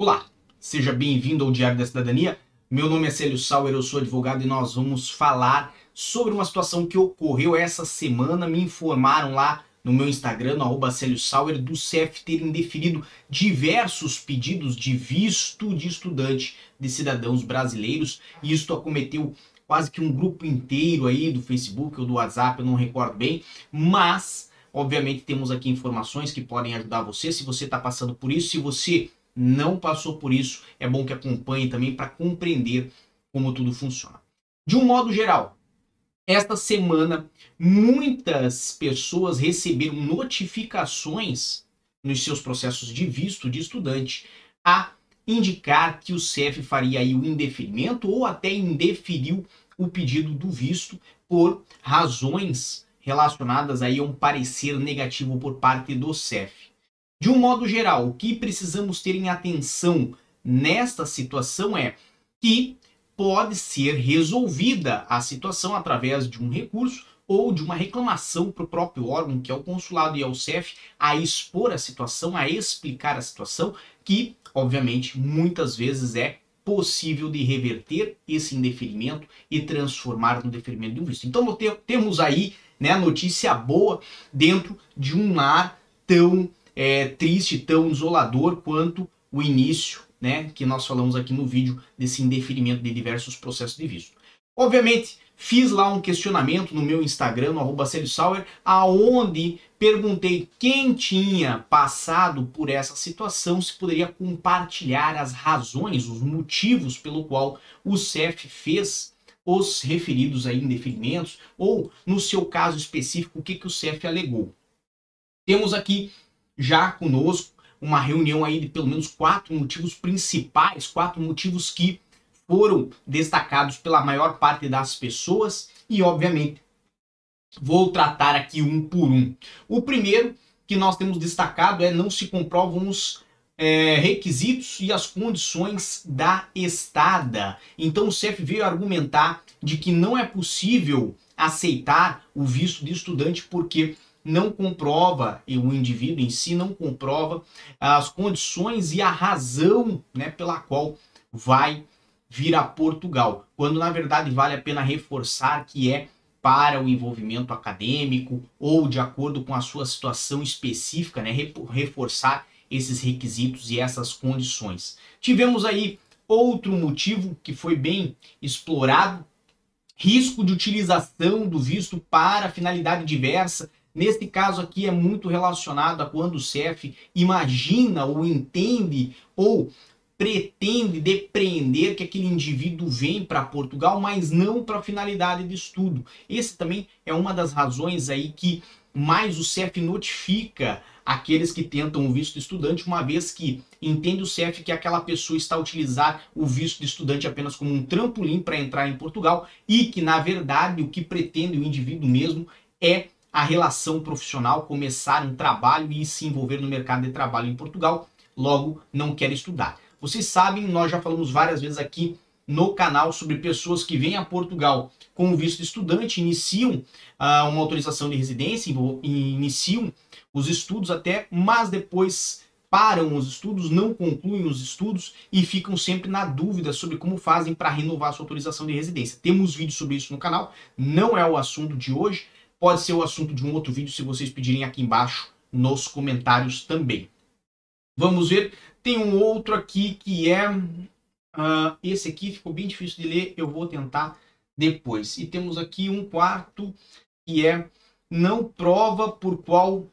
Olá, seja bem-vindo ao Diário da Cidadania. Meu nome é Célio Sauer, eu sou advogado e nós vamos falar sobre uma situação que ocorreu essa semana. Me informaram lá no meu Instagram, no arroba Célio Sauer, do CEF ter indeferido diversos pedidos de visto de estudante de cidadãos brasileiros. E isto acometeu quase que um grupo inteiro aí do Facebook ou do WhatsApp, eu não recordo bem, mas obviamente temos aqui informações que podem ajudar você se você está passando por isso, se você não passou por isso, é bom que acompanhe também para compreender como tudo funciona. De um modo geral, esta semana muitas pessoas receberam notificações nos seus processos de visto de estudante a indicar que o CEF faria aí o indeferimento ou até indeferiu o pedido do visto por razões relacionadas aí a um parecer negativo por parte do CEF. De um modo geral, o que precisamos ter em atenção nesta situação é que pode ser resolvida a situação através de um recurso ou de uma reclamação para o próprio órgão, que é o consulado e ao CEF, a expor a situação, a explicar a situação, que, obviamente, muitas vezes é possível de reverter esse indeferimento e transformar no deferimento de um visto. Então, temos aí né, notícia boa dentro de um lar tão é, triste, tão isolador quanto o início, né, que nós falamos aqui no vídeo desse indeferimento de diversos processos de visto. Obviamente, fiz lá um questionamento no meu Instagram, no arroba Sauer, aonde perguntei quem tinha passado por essa situação, se poderia compartilhar as razões, os motivos pelo qual o CEF fez os referidos aí indeferimentos, ou no seu caso específico, o que, que o CEF alegou. Temos aqui já conosco uma reunião aí de pelo menos quatro motivos principais, quatro motivos que foram destacados pela maior parte das pessoas e, obviamente, vou tratar aqui um por um. O primeiro que nós temos destacado é não se comprovam os é, requisitos e as condições da estada. Então o CEF veio argumentar de que não é possível aceitar o visto de estudante porque não comprova, e o indivíduo em si não comprova as condições e a razão né, pela qual vai vir a Portugal, quando na verdade vale a pena reforçar que é para o envolvimento acadêmico ou de acordo com a sua situação específica, né, reforçar esses requisitos e essas condições. Tivemos aí outro motivo que foi bem explorado, risco de utilização do visto para finalidade diversa Neste caso aqui é muito relacionado a quando o CEF imagina ou entende ou pretende depreender que aquele indivíduo vem para Portugal, mas não para finalidade de estudo. Esse também é uma das razões aí que mais o CEF notifica aqueles que tentam o visto de estudante, uma vez que entende o CEF que aquela pessoa está a utilizar o visto de estudante apenas como um trampolim para entrar em Portugal e que, na verdade, o que pretende o indivíduo mesmo é a relação profissional, começar um trabalho e se envolver no mercado de trabalho em Portugal, logo não quer estudar. Vocês sabem, nós já falamos várias vezes aqui no canal sobre pessoas que vêm a Portugal com visto de estudante, iniciam uh, uma autorização de residência, iniciam os estudos até, mas depois param os estudos, não concluem os estudos e ficam sempre na dúvida sobre como fazem para renovar sua autorização de residência. Temos vídeos sobre isso no canal, não é o assunto de hoje, Pode ser o assunto de um outro vídeo se vocês pedirem aqui embaixo nos comentários também. Vamos ver, tem um outro aqui que é... Uh, esse aqui ficou bem difícil de ler, eu vou tentar depois. E temos aqui um quarto que é não prova por qual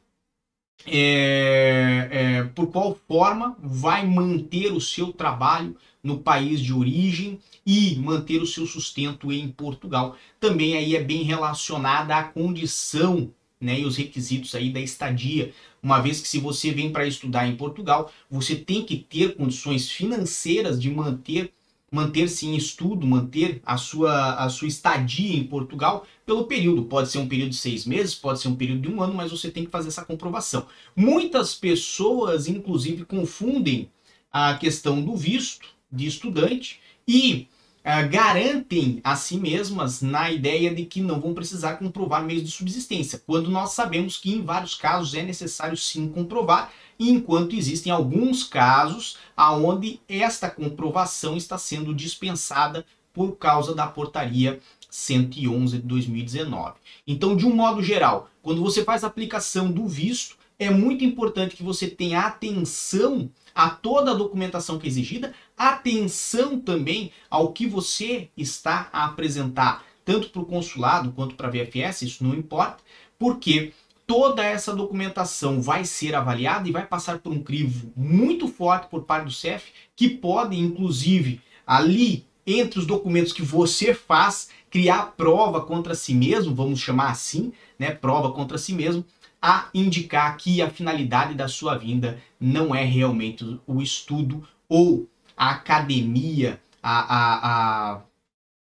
é, é, por qual forma vai manter o seu trabalho no país de origem e manter o seu sustento em Portugal. Também aí é bem relacionada à condição né, e os requisitos aí da estadia, uma vez que se você vem para estudar em Portugal, você tem que ter condições financeiras de manter manter-se em estudo, manter a sua, a sua estadia em Portugal pelo período. Pode ser um período de seis meses, pode ser um período de um ano, mas você tem que fazer essa comprovação. Muitas pessoas, inclusive, confundem a questão do visto de estudante e uh, garantem a si mesmas na ideia de que não vão precisar comprovar meios de subsistência, quando nós sabemos que em vários casos é necessário sim comprovar, enquanto existem alguns casos aonde esta comprovação está sendo dispensada por causa da portaria 111 de 2019. Então, de um modo geral, quando você faz a aplicação do visto, é muito importante que você tenha atenção a toda a documentação que é exigida, atenção também ao que você está a apresentar, tanto para o consulado quanto para a VFS, isso não importa, porque toda essa documentação vai ser avaliada e vai passar por um crivo muito forte por parte do CEF, que pode, inclusive, ali entre os documentos que você faz, criar prova contra si mesmo, vamos chamar assim, né, prova contra si mesmo, a indicar que a finalidade da sua vinda não é realmente o estudo ou a academia, a, a, a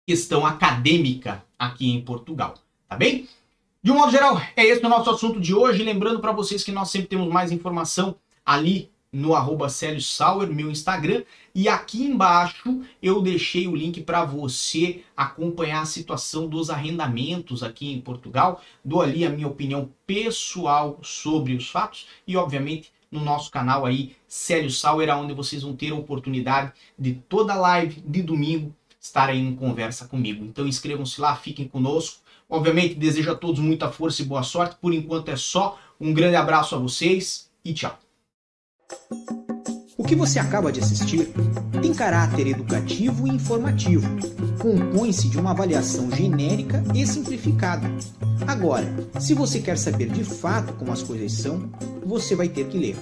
questão acadêmica aqui em Portugal, tá bem? De um modo geral, é esse o nosso assunto de hoje. Lembrando para vocês que nós sempre temos mais informação ali no arroba Sauer, meu Instagram. E aqui embaixo eu deixei o link para você acompanhar a situação dos arrendamentos aqui em Portugal. Dou ali a minha opinião pessoal sobre os fatos e, obviamente, no nosso canal aí, Célio Sauer, onde vocês vão ter a oportunidade de toda live de domingo estar aí em conversa comigo. Então inscrevam-se lá, fiquem conosco. Obviamente, desejo a todos muita força e boa sorte. Por enquanto é só. Um grande abraço a vocês e tchau. O que você acaba de assistir tem caráter educativo e informativo. Compõe-se de uma avaliação genérica e simplificada. Agora, se você quer saber de fato como as coisas são, você vai ter que ler.